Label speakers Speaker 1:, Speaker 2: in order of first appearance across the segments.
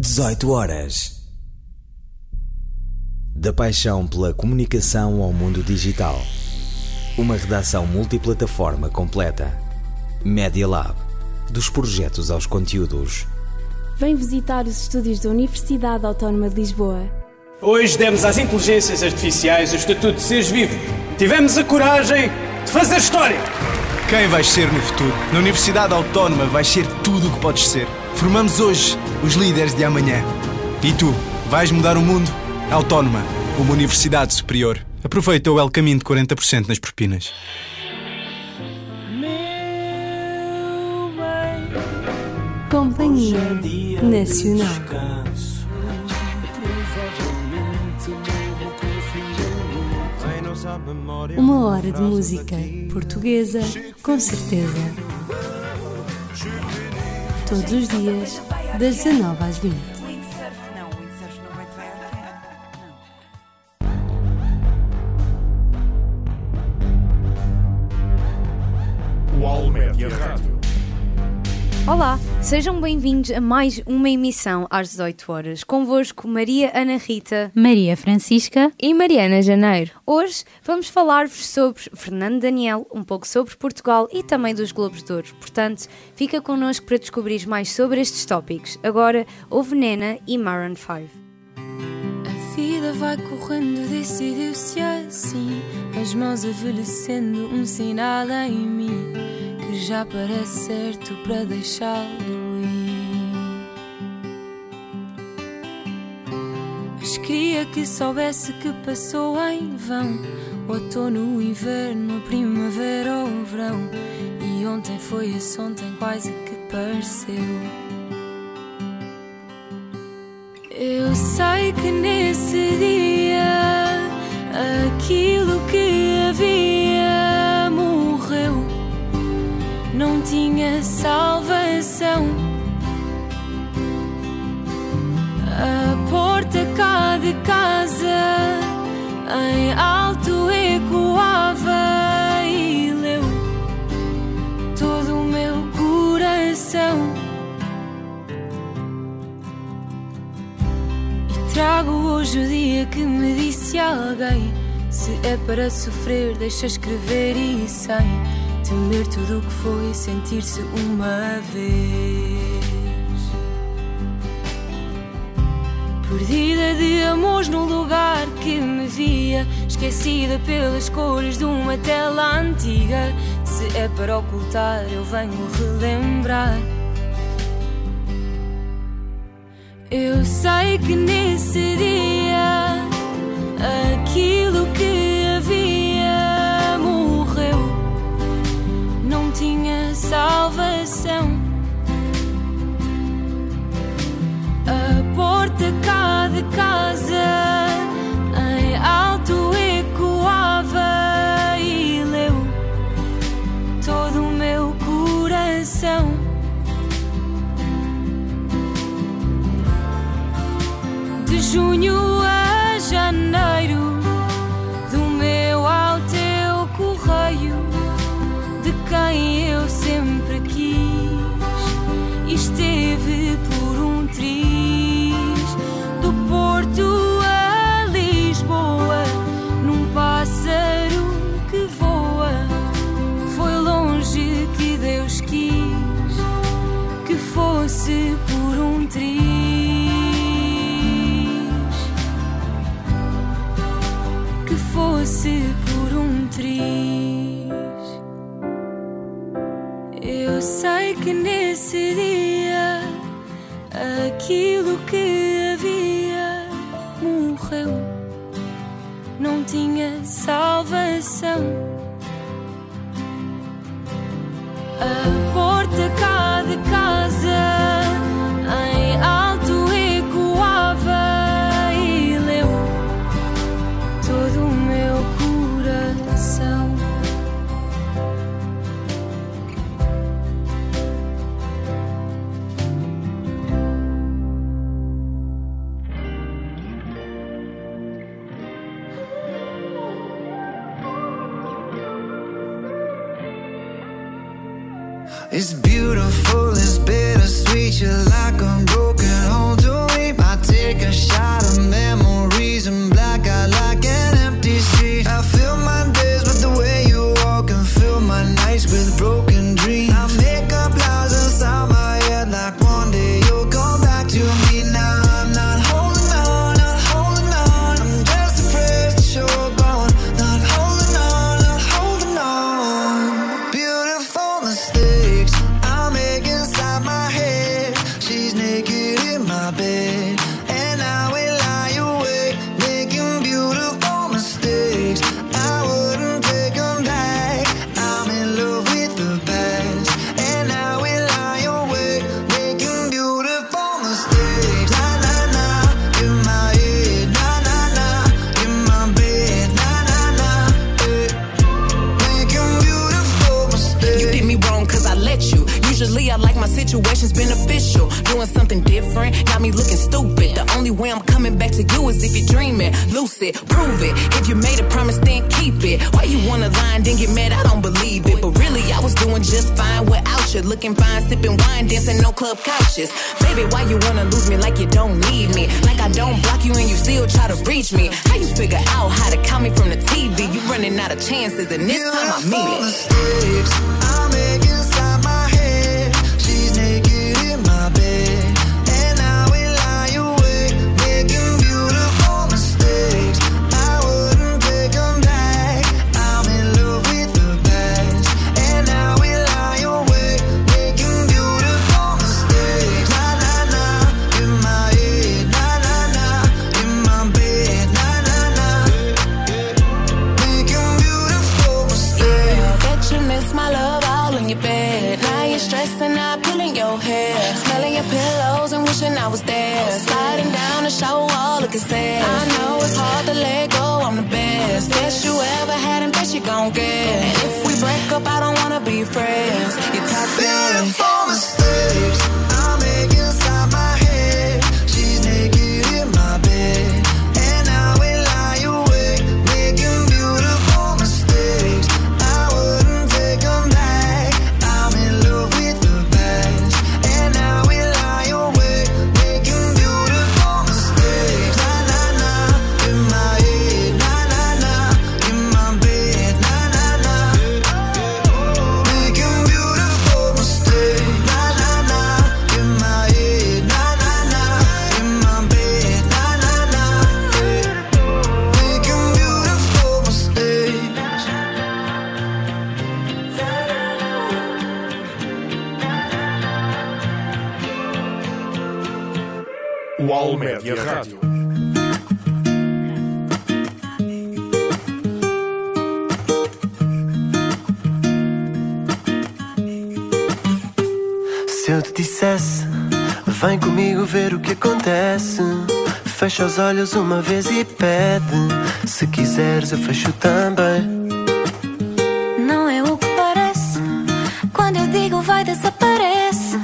Speaker 1: 18 horas. Da paixão pela comunicação ao mundo digital. Uma redação multiplataforma completa. Media Lab. Dos projetos aos conteúdos.
Speaker 2: Vem visitar os estúdios da Universidade Autónoma de Lisboa.
Speaker 3: Hoje demos às inteligências artificiais o estatuto de seres vivos. Tivemos a coragem de fazer história.
Speaker 4: Quem vais ser no futuro? Na Universidade Autónoma vais ser tudo o que podes ser. Formamos hoje os líderes de amanhã. E tu, vais mudar o mundo? Autónoma, uma universidade superior. Aproveita o El Caminho de 40% nas propinas.
Speaker 2: Companhia Nacional. Uma hora de música portuguesa, com certeza. Todos os dias, das 19 às 20.
Speaker 5: Olá, sejam bem-vindos a mais uma emissão às 18 horas. Convosco Maria Ana Rita
Speaker 6: Maria Francisca
Speaker 5: e Mariana Janeiro. Hoje vamos falar-vos sobre Fernando Daniel, um pouco sobre Portugal e também dos Globos de Ouro. Portanto, fica connosco para descobrir mais sobre estes tópicos. Agora, ouve Nena e Maroon 5.
Speaker 7: Vida vai correndo, decidiu-se assim. As mãos envelhecendo, um sinal em mim que já parece certo para deixá-lo ir. Mas queria que soubesse que passou em vão. O outono, o inverno, a primavera ou o verão. E ontem foi esse ontem quase que pareceu. Eu sei que nesse dia aquilo que havia morreu, não tinha salvação. A porta cá de casa em alto Trago hoje o dia que me disse alguém: Se é para sofrer, deixa escrever e sem temer tudo o que foi, sentir-se uma vez. Perdida de amores num lugar que me via, esquecida pelas cores de uma tela antiga. Se é para ocultar, eu venho relembrar. Eu sei que nesse dia aquilo que havia morreu, não tinha salvação. A porta cá de casa
Speaker 8: club couches. Baby, why you wanna lose me like you don't need me? Like I don't block you and you still try to reach me. How you figure out how to call me from the TV? You running out of chances, and this time I mean it.
Speaker 6: mistakes I make
Speaker 9: Fecha os olhos uma vez e pede. Se quiseres, eu fecho também.
Speaker 10: Não é o que parece. Quando eu digo vai, desaparece.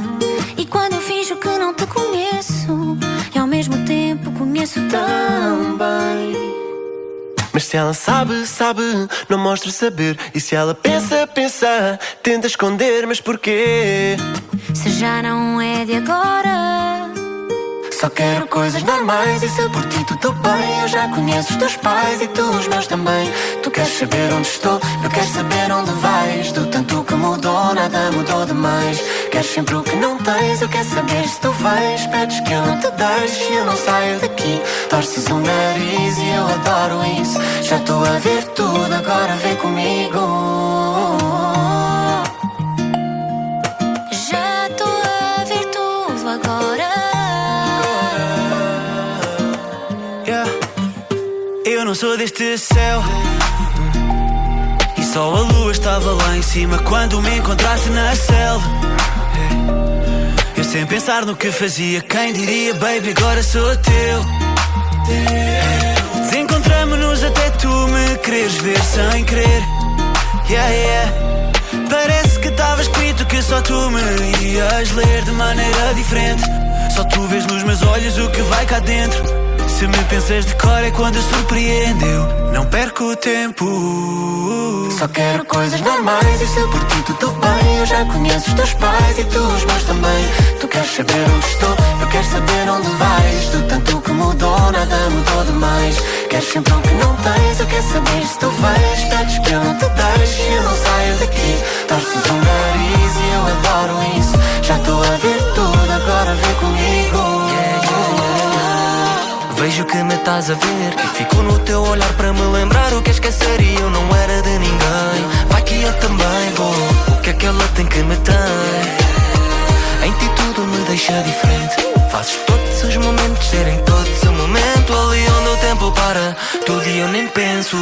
Speaker 10: E quando eu finjo que não te conheço, e ao mesmo tempo conheço tão bem.
Speaker 9: Mas se ela sabe, sabe, não mostra saber. E se ela pensa, pensa, tenta esconder, mas porquê?
Speaker 10: Se já não é de agora.
Speaker 9: Só quero coisas normais e se por ti tudo bem Eu já conheço os teus pais e tu os meus também. Tu queres saber onde estou, eu quero saber onde vais. Do tanto que mudou, nada mudou demais. Queres sempre o que não tens, eu quero saber se tu vais. Pedes que eu não te deixe eu não saio daqui. Torces o nariz e eu adoro isso. Já estou a ver tudo, agora vem comigo não sou deste céu. E só a lua estava lá em cima quando me encontraste na selva. Eu sem pensar no que fazia, quem diria, baby, agora sou teu. Desencontramos-nos até tu me quereres ver sem querer. Yeah, yeah. Parece que estava escrito que só tu me ias ler de maneira diferente. Só tu vês nos meus olhos o que vai cá dentro. Se me pensas de cor é quando surpreendeu. Não perco tempo. Só quero coisas normais e se por ti tudo bem. Eu já conheço os teus pais e tu os meus também. Tu queres saber onde estou, eu quero saber onde vais. Do tanto que mudou, nada mudou demais. Queres sempre o que não tens, eu quero saber se tu vais. Pedes que eu não te deixe e eu não saio daqui. Torces o nariz e eu adoro isso. Já estou a ver tudo, agora vem comigo.
Speaker 11: Vejo que me estás a ver. E fico no teu olhar para me lembrar o que esquecer. E eu não era de ninguém. Vai que eu também vou. O que é que ela tem que me tem? Em ti tudo me deixa diferente. Fazes todos os momentos serem todos o momento. Ali onde o tempo para, tudo e eu nem penso.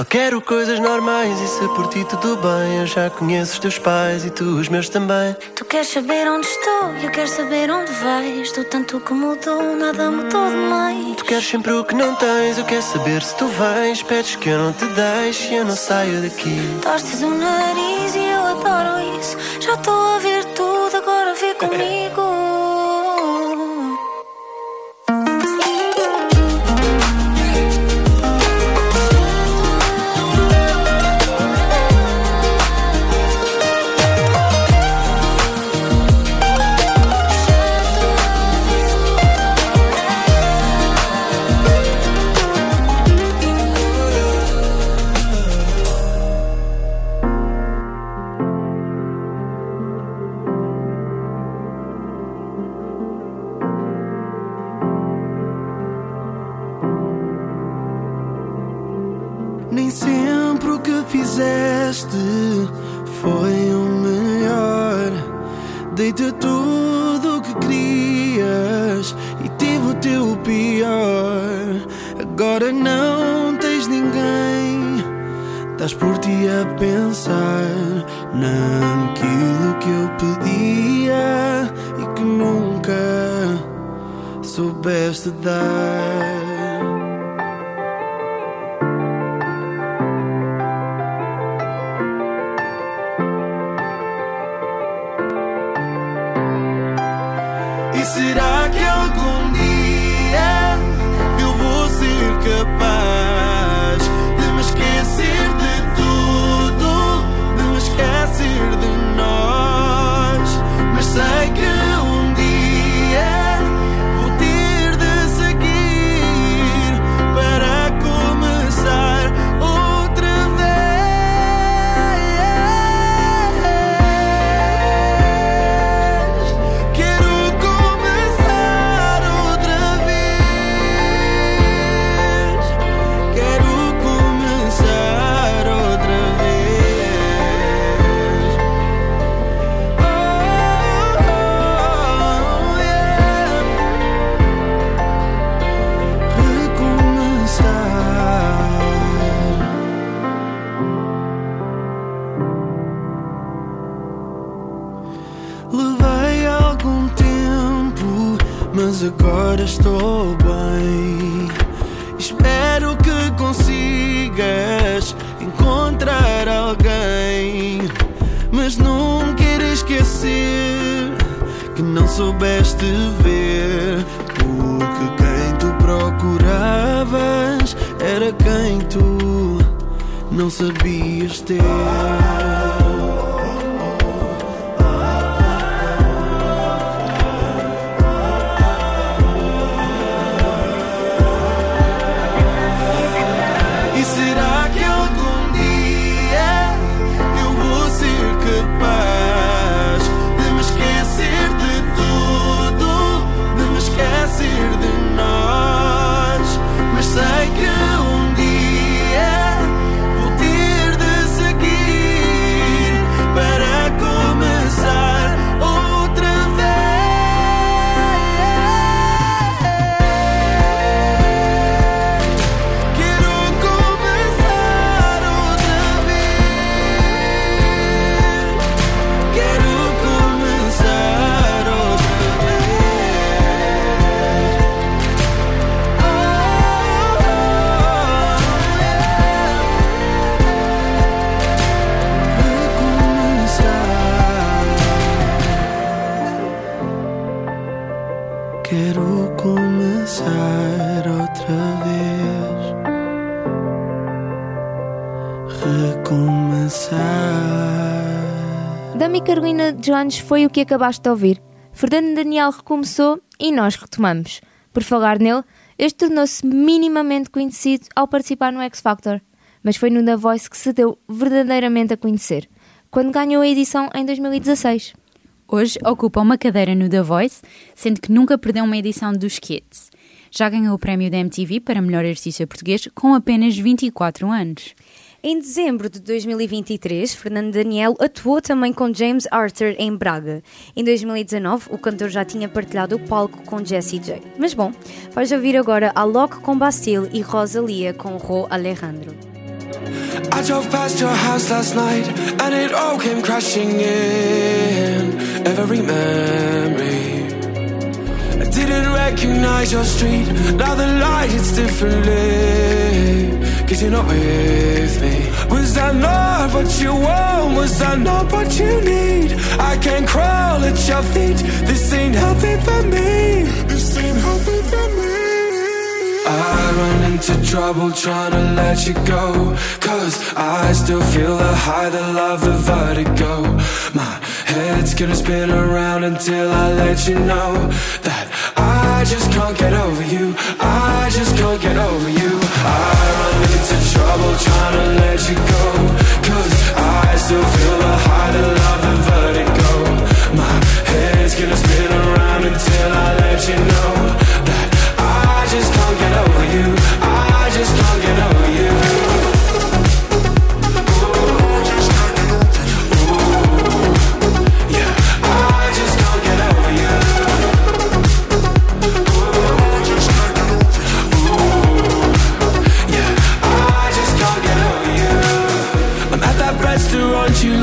Speaker 11: Só quero coisas normais e se por ti tudo bem. Eu já conheço os teus pais e tu os meus também.
Speaker 10: Tu queres saber onde estou, eu quero saber onde vais. Tu tanto que mudou, nada mudou demais.
Speaker 11: Tu queres sempre o que não tens, eu quero saber se tu vens. Pedes que eu não te deixe e eu não saio daqui.
Speaker 10: Torces o nariz e eu adoro isso. Já estou a ver tudo, agora vê comigo.
Speaker 12: Mas agora estou bem. Espero que consigas encontrar alguém, mas não quero esquecer que não soubeste ver. Porque quem tu procuravas era quem tu não sabias ter.
Speaker 13: Carolina Jones foi o que acabaste de ouvir. Fernando Daniel recomeçou e nós retomamos. Por falar nele, este tornou-se minimamente conhecido ao participar no X Factor, mas foi no The Voice que se deu verdadeiramente a conhecer, quando ganhou a edição em 2016.
Speaker 14: Hoje ocupa uma cadeira no The Voice, sendo que nunca perdeu uma edição dos Kids. Já ganhou o prémio da MTV para melhor artista português com apenas 24 anos.
Speaker 5: Em dezembro de 2023, Fernando Daniel atuou também com James Arthur em Braga. Em 2019, o cantor já tinha partilhado o palco com Jessie J. Mas bom, vais ouvir agora Alok com Bastille e Rosalia com Ro Alejandro.
Speaker 15: I drove past your house last night and it all came crashing in. Every memory. I didn't recognize your street. Now the light. Cause you're not with me. Was I not what you want? Was I not what you need? I can't crawl at your feet. This ain't healthy for me. This ain't healthy for me. I run into trouble trying to let you go. Cause I still feel the high, the love, the vertigo. My head's gonna spin around until I let you know that I just can't get over you. I just can't get over you. Trouble trying to let you go. Cause I still feel the high, the love,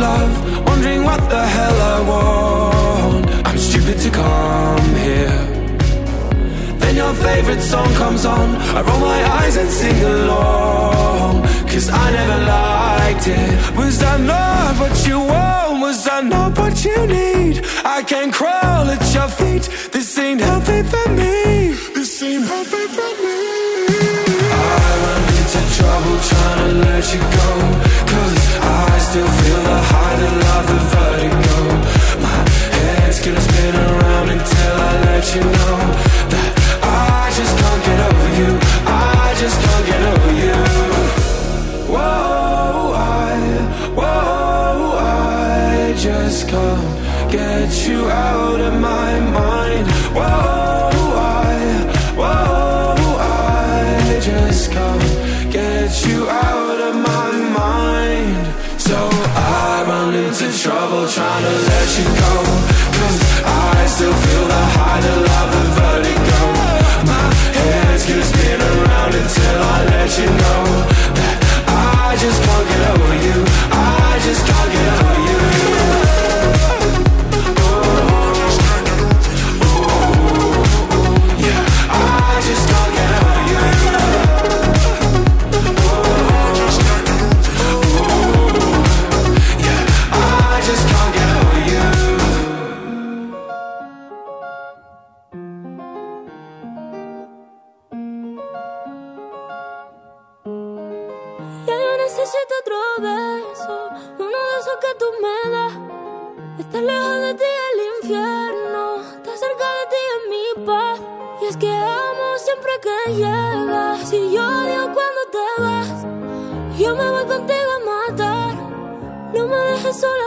Speaker 15: love, wondering what the hell I want. I'm stupid to come here. Then your favorite song comes on. I roll my eyes and sing along. Cause I never liked it. Was I not what you want? Was I not what you need? I can't crawl at your feet. This ain't healthy for me. This ain't healthy for me. I trouble trying to let you go. Cause I still feel the high, the love, the vertigo. My head's gonna spin around until I let you know that I just can't get over you. I just can't get over you. Whoa, I, whoa, I just can't get you out of my mind. Let you go. Cause I still feel the high,
Speaker 12: paz. Y es que amo siempre que llegas, y yo odio cuando te vas. Yo me voy contigo a matar, no me dejes sola,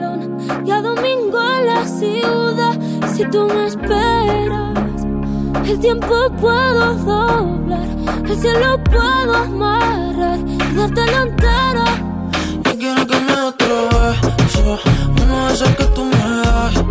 Speaker 12: Si tú me esperas, el tiempo puedo doblar. El cielo puedo amarrar y dártelo entero.
Speaker 15: Yo quiero que me beso, uno de que tú me das.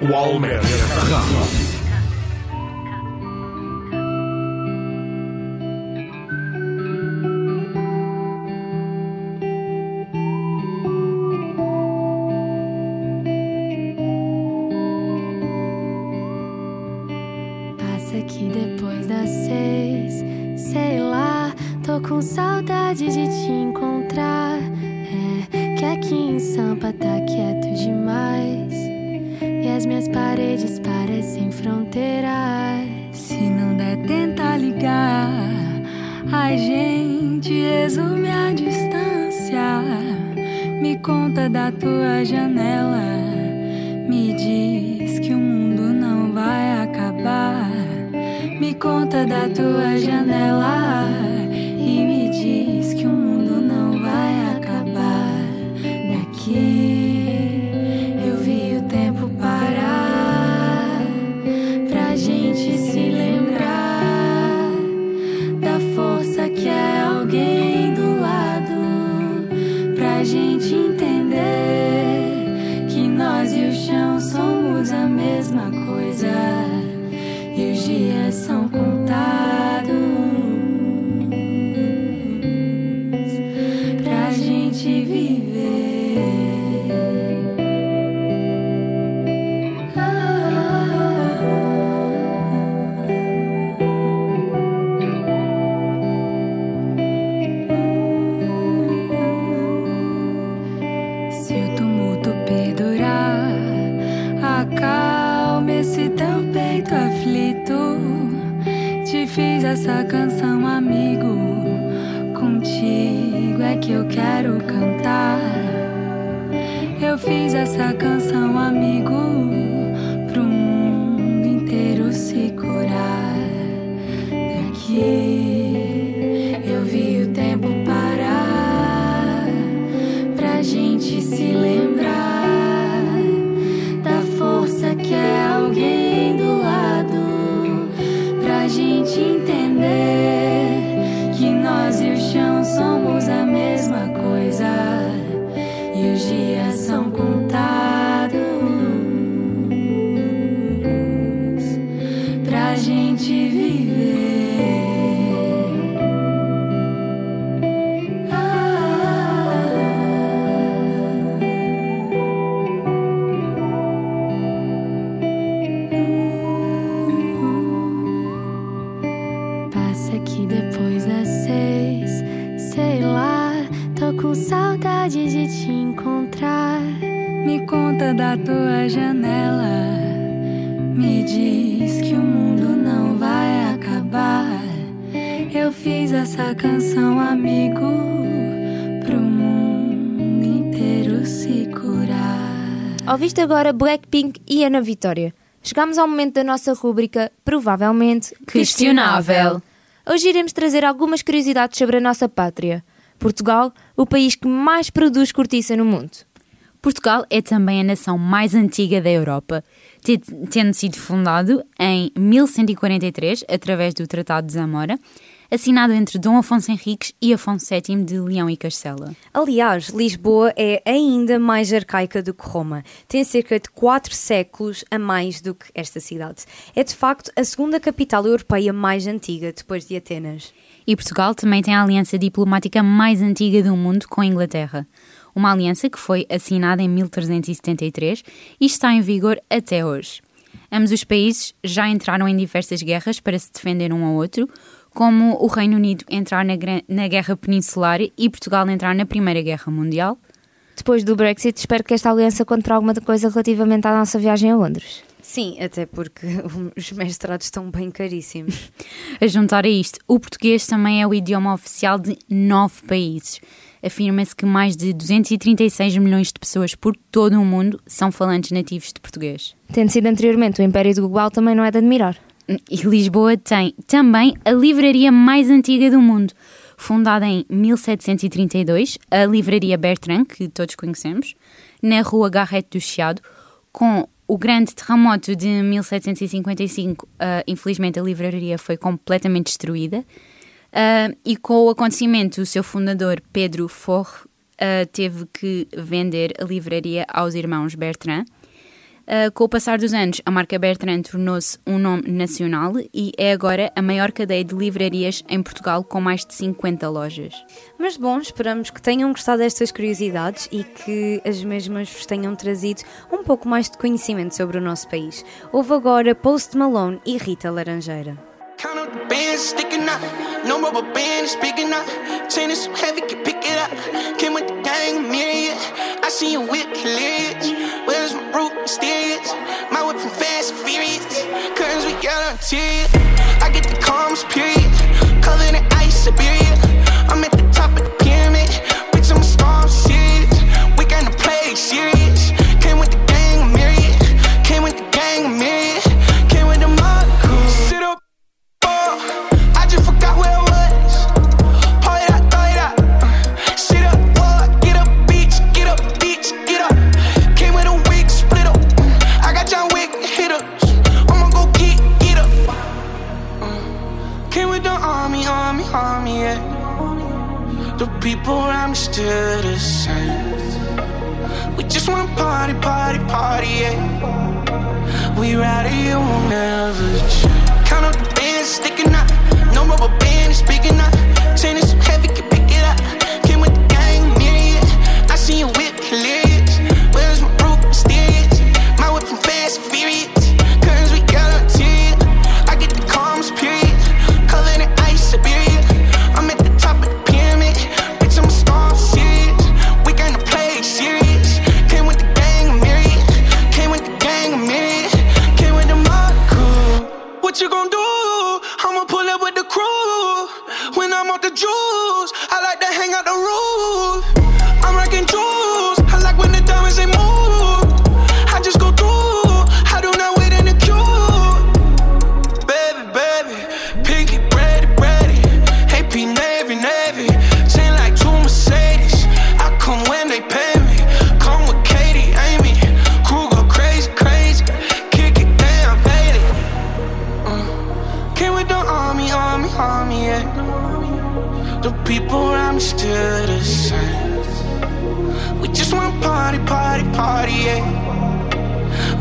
Speaker 16: O Almer Rádio. Que eu quero cantar. Eu fiz essa canção, amigo, da tua janela. Me diz que o mundo não vai acabar. Eu fiz essa canção, amigo, pro mundo inteiro se curar.
Speaker 5: Ouviste agora Blackpink e Ana Vitória. Chegamos ao momento da nossa rúbrica, provavelmente
Speaker 14: Questionável.
Speaker 5: Hoje iremos trazer algumas curiosidades sobre a nossa pátria. Portugal, o país que mais produz cortiça no mundo.
Speaker 14: Portugal é também a nação mais antiga da Europa, te- tendo sido fundado em 1143 através do Tratado de Zamora, assinado entre Dom Afonso Henriques e Afonso VII de Leão e Castela.
Speaker 5: Aliás, Lisboa é ainda mais arcaica do que Roma. Tem cerca de 4 séculos a mais do que esta cidade. É de facto a segunda capital europeia mais antiga, depois de Atenas.
Speaker 14: E Portugal também tem a aliança diplomática mais antiga do mundo com a Inglaterra. Uma aliança que foi assinada em 1373 e está em vigor até hoje. Ambos os países já entraram em diversas guerras para se defender um ao outro, como o Reino Unido entrar na, na Guerra Peninsular e Portugal entrar na Primeira Guerra Mundial.
Speaker 5: Depois do Brexit, espero que esta aliança conte para alguma coisa relativamente à nossa viagem a Londres. Sim, até porque os mestrados estão bem caríssimos.
Speaker 14: A juntar a isto, o português também é o idioma oficial de nove países. Afirma-se que mais de 236 milhões de pessoas por todo o mundo são falantes nativos de português.
Speaker 5: Tendo sido anteriormente o Império do Global, também não é de admirar.
Speaker 14: E Lisboa tem também a livraria mais antiga do mundo. Fundada em 1732, a Livraria Bertrand, que todos conhecemos, na rua Garrete do Chiado, com o grande terremoto de 1755, ah, infelizmente a livraria foi completamente destruída. Ah, e com o acontecimento, o seu fundador, Pedro Forre, ah, teve que vender a livraria aos irmãos Bertrand. Uh, com o passar dos anos, a marca Bertrand tornou-se um nome nacional e é agora a maior cadeia de livrarias em Portugal, com mais de 50 lojas.
Speaker 5: Mas bom, esperamos que tenham gostado destas curiosidades e que as mesmas vos tenham trazido um pouco mais de conhecimento sobre o nosso país. Houve agora Post Malone e Rita Laranjeira.
Speaker 15: Count up the bands sticking out. No rubber band is speaking out. Chain is so heavy, can pick it up. Came with the gang, myriad. I see you with hilarious. Where's my root mysterious? My whip from fast and furious. Curtains we yellow interior. I get the calmest period.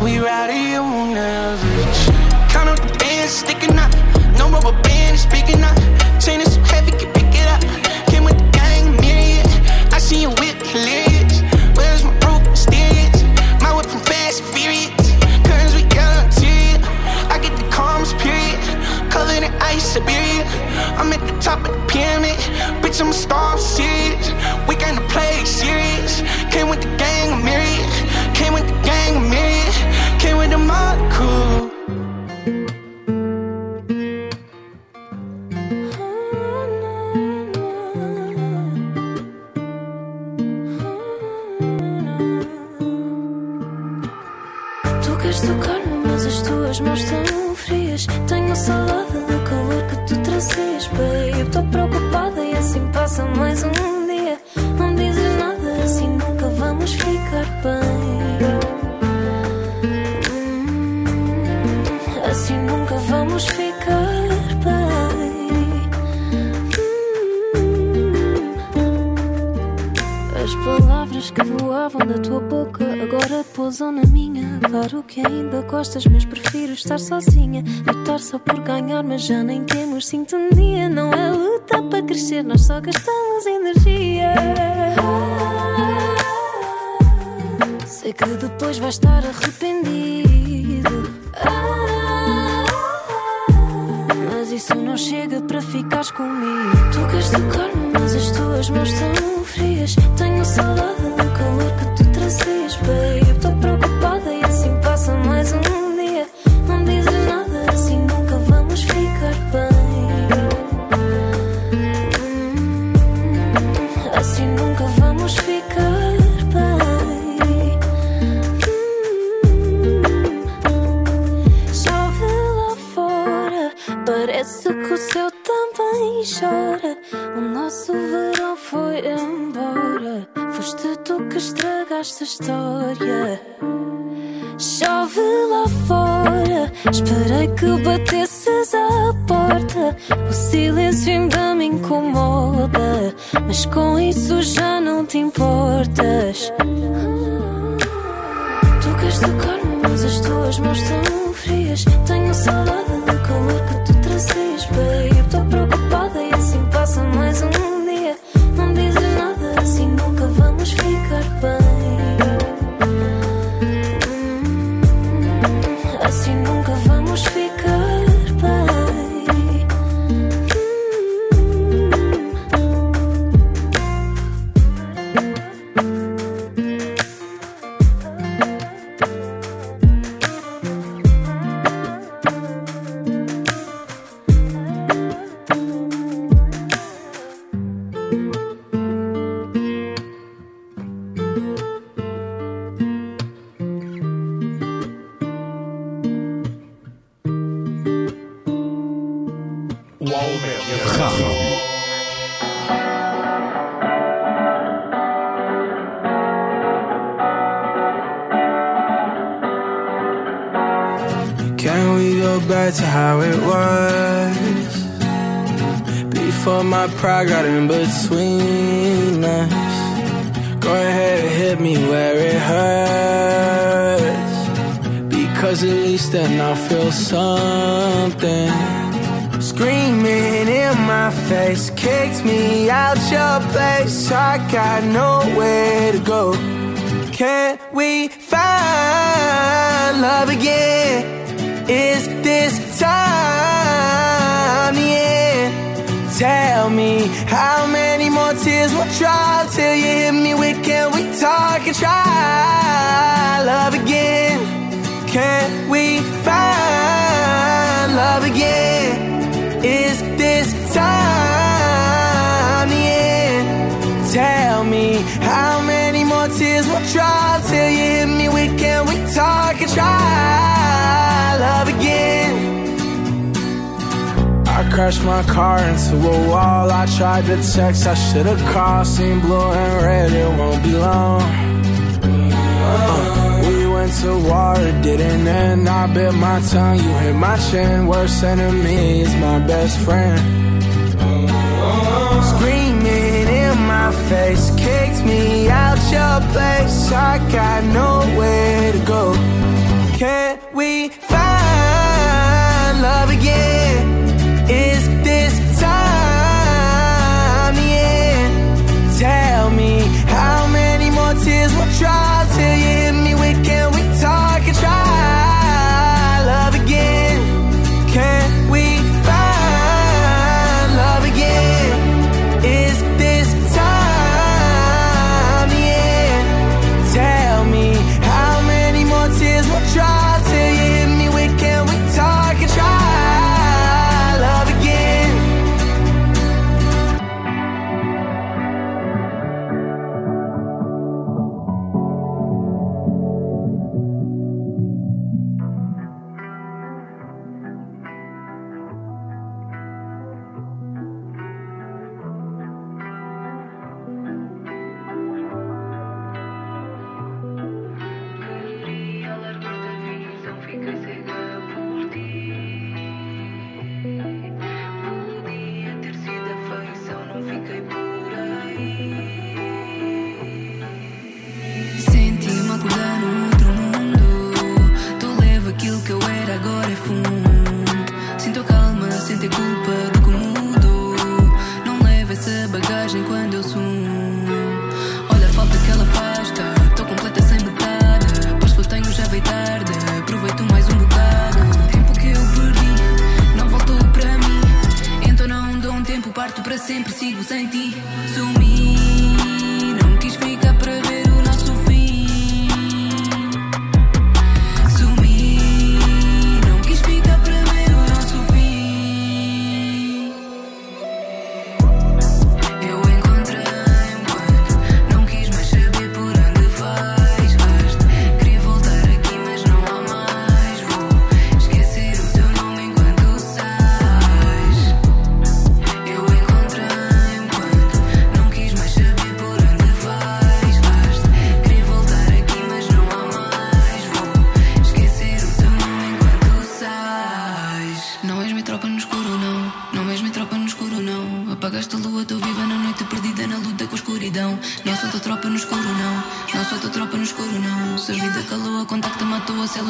Speaker 15: We
Speaker 17: rowdy, never change. Count up the bands, sticking up. No rubber band speaking up. Chain is so heavy, can pick it up. Came with the gang, myriad. I see you with hilarious. Where's my root mysterious? My whip from fast furious. Curtains we yellow interior. I get the calmest period. Covered in ice, Siberia. I'm at the top of the pyramid. Bitch, I'm a star, I'm serious.
Speaker 15: Agora pousam na minha. Claro que ainda gostas, mas prefiro estar sozinha. Lutar só por ganhar, mas já nem temos sintonia. Não é luta para crescer, nós só gastamos energia. Sei que depois vais estar arrependido. Ah, mas isso não chega para ficares comigo. Tu queres tocar-me, mas as tuas mãos estão frias. Tenho saudade esperei que
Speaker 12: Because at least then I'll feel something. Screaming in my face, kicked me out your place. I got nowhere to go. Can we find love again? Is this time the end? Tell me how many more tears will drop till you hit me with can we talk and try love again? Can we find love again? Is this time the end? Tell me how many more tears will drop till you hit me We Can we talk and try love again? I crashed my car into a wall. I tried to text, I should have called. Seen blue and red, it won't be long. Uh went to war, it didn't end. I bit my tongue, you hit my chin. Worst enemy is my best friend. Screaming in my face, kicked me out your place. I got nowhere to go. Can we find love again? Is this time the end? Tell me how many more tears will
Speaker 18: dry.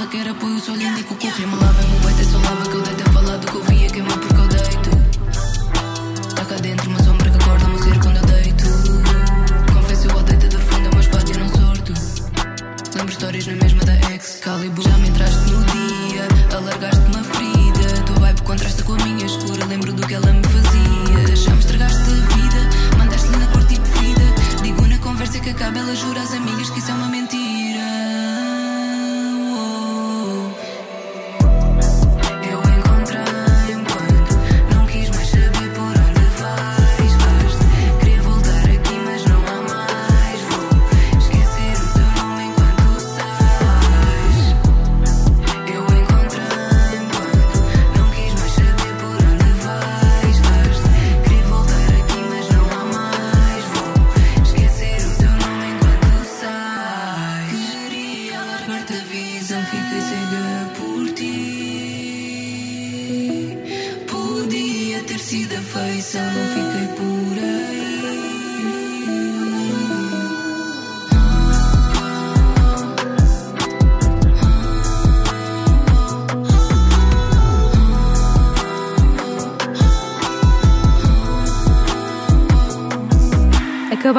Speaker 18: que era apoio, só olhando e com o corrimão. Lá vem o baita, só lava que eu deitei falado que eu via queimar porque eu dei.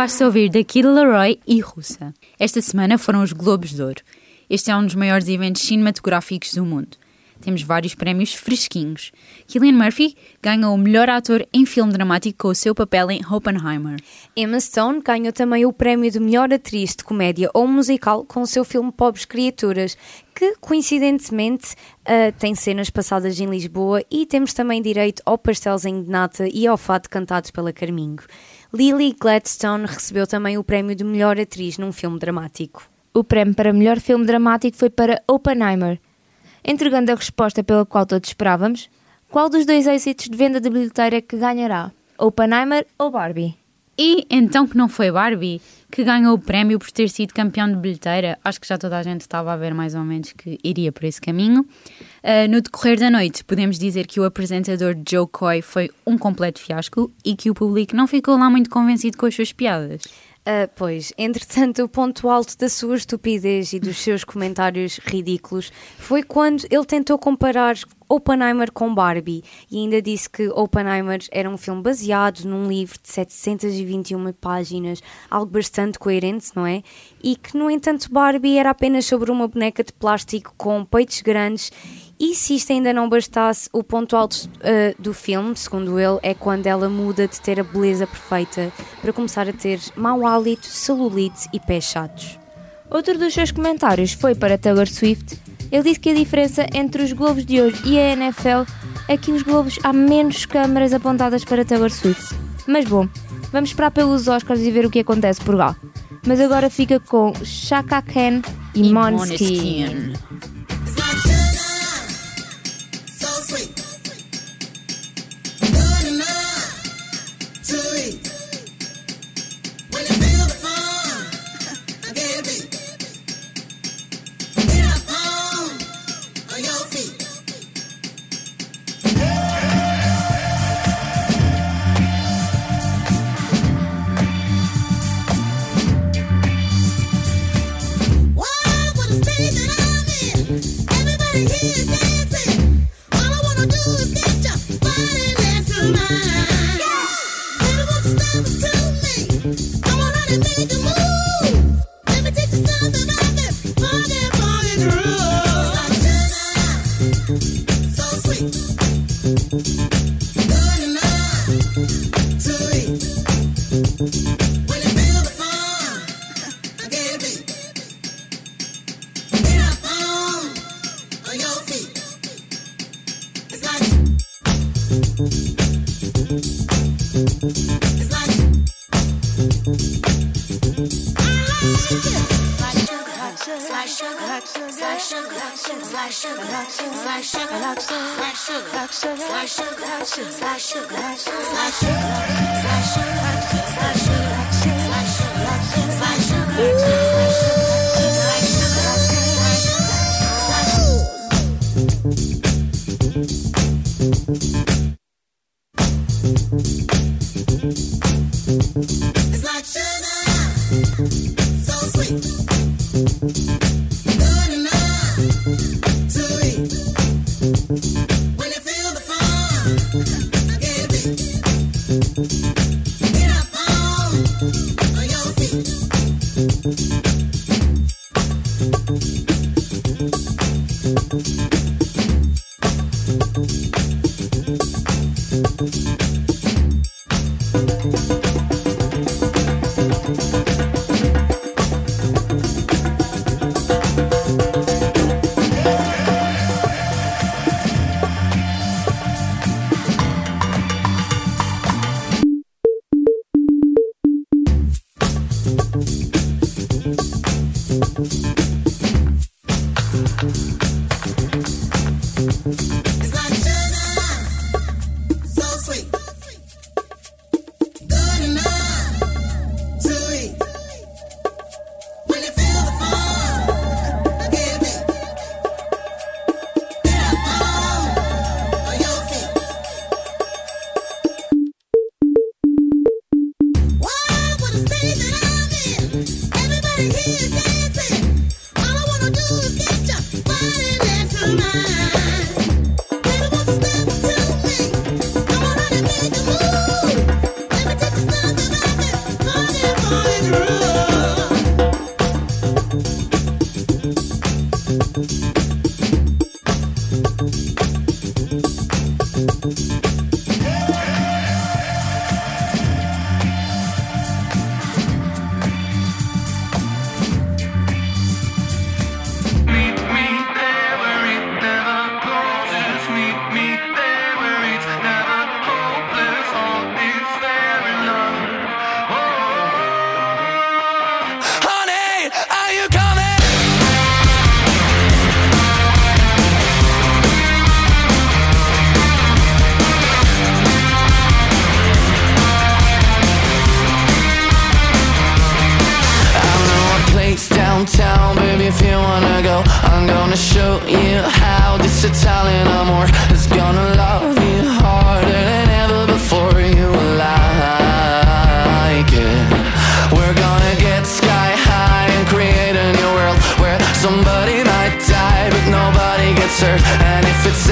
Speaker 14: acabaste de ouvir da Kid Leroy e Russa. Esta semana foram os Globos de Ouro. Este é um dos maiores eventos cinematográficos do mundo temos vários prémios fresquinhos. Cillian Murphy ganhou o melhor ator em filme dramático com o seu papel em Oppenheimer.
Speaker 5: Emma Stone ganhou também o prémio de melhor atriz de comédia ou musical com o seu filme Pobres Criaturas, que coincidentemente uh, tem cenas passadas em Lisboa e temos também direito ao pastelzinho de nata e ao fato cantados pela Carmingo. Lily Gladstone recebeu também o prémio de melhor atriz num filme dramático.
Speaker 13: O prémio para melhor filme dramático foi para Oppenheimer. Entregando a resposta pela qual todos esperávamos, qual dos dois êxitos de venda de bilheteira é que ganhará? Oppenheimer ou Barbie?
Speaker 14: E então que não foi Barbie que ganhou o prémio por ter sido campeão de bilheteira. Acho que já toda a gente estava a ver mais ou menos que iria por esse caminho. Uh, no decorrer da noite, podemos dizer que o apresentador Joe Coy foi um completo fiasco e que o público não ficou lá muito convencido com as suas piadas.
Speaker 5: Uh, pois, entretanto, o ponto alto da sua estupidez e dos seus comentários ridículos foi quando ele tentou comparar Oppenheimer com Barbie e ainda disse que Oppenheimer era um filme baseado num livro de 721 páginas, algo bastante coerente, não é? E que, no entanto, Barbie era apenas sobre uma boneca de plástico com peitos grandes e se isto ainda não bastasse, o ponto alto uh, do filme, segundo ele, é quando ela muda de ter a beleza perfeita para começar a ter mau hálito, celulite e pés chatos.
Speaker 13: Outro dos seus comentários foi para Taylor Swift. Ele disse que a diferença entre os Globos de hoje e a NFL é que os Globos há menos câmaras apontadas para Taylor Swift. Mas bom, vamos esperar pelos Oscars e ver o que acontece por lá. Mas agora fica com Chaka Khan e, e Måneskin.
Speaker 19: answer. And if it's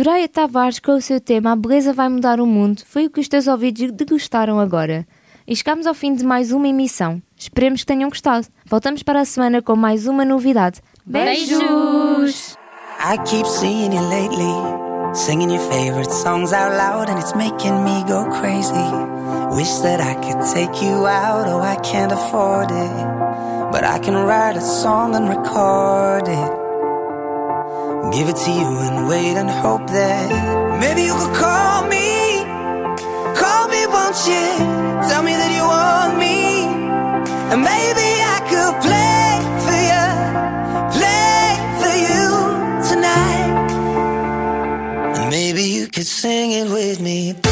Speaker 13: Soraya Tavares com o seu tema A Beleza Vai Mudar o Mundo foi o que os teus ouvidos degustaram agora. E chegamos ao fim de mais uma emissão. Esperemos que tenham gostado. Voltamos para a semana com mais uma novidade. Beijos!
Speaker 6: I keep seeing you lately, singing your favorite songs out loud, and it's making me go crazy. Wish that I could take you out, oh, I can't afford it. But I can write a song and record it. Give it to you and wait and hope that maybe you could call me. Call me, won't you? Tell me that you want me. And maybe I could play for you, play for you tonight. And maybe you could sing it with me.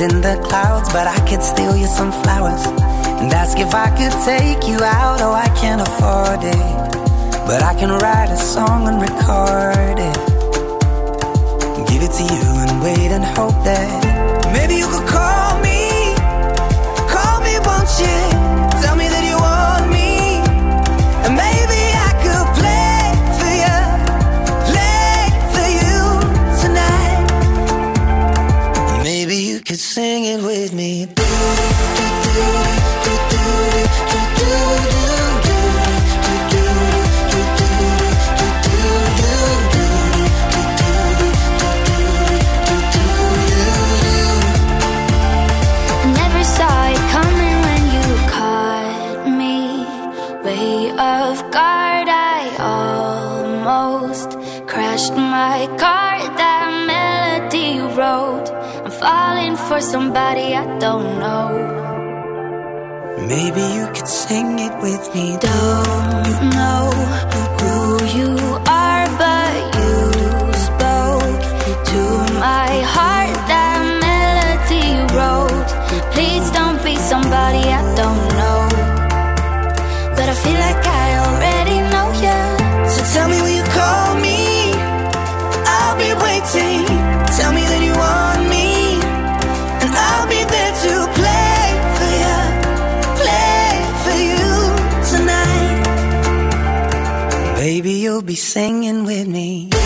Speaker 6: In the clouds, but I could steal you some flowers and ask if I could take you out. Oh, I can't afford it, but I can write a song and record it. Give it to you and wait and hope that maybe you could. Call
Speaker 20: singing somebody I don't know.
Speaker 6: Maybe you could sing it with me.
Speaker 20: Don't know who you are, but you spoke to my heart. That melody wrote. Please don't be somebody I
Speaker 6: you'll be singing with me.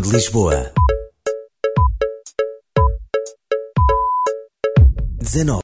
Speaker 1: De Lisboa. 19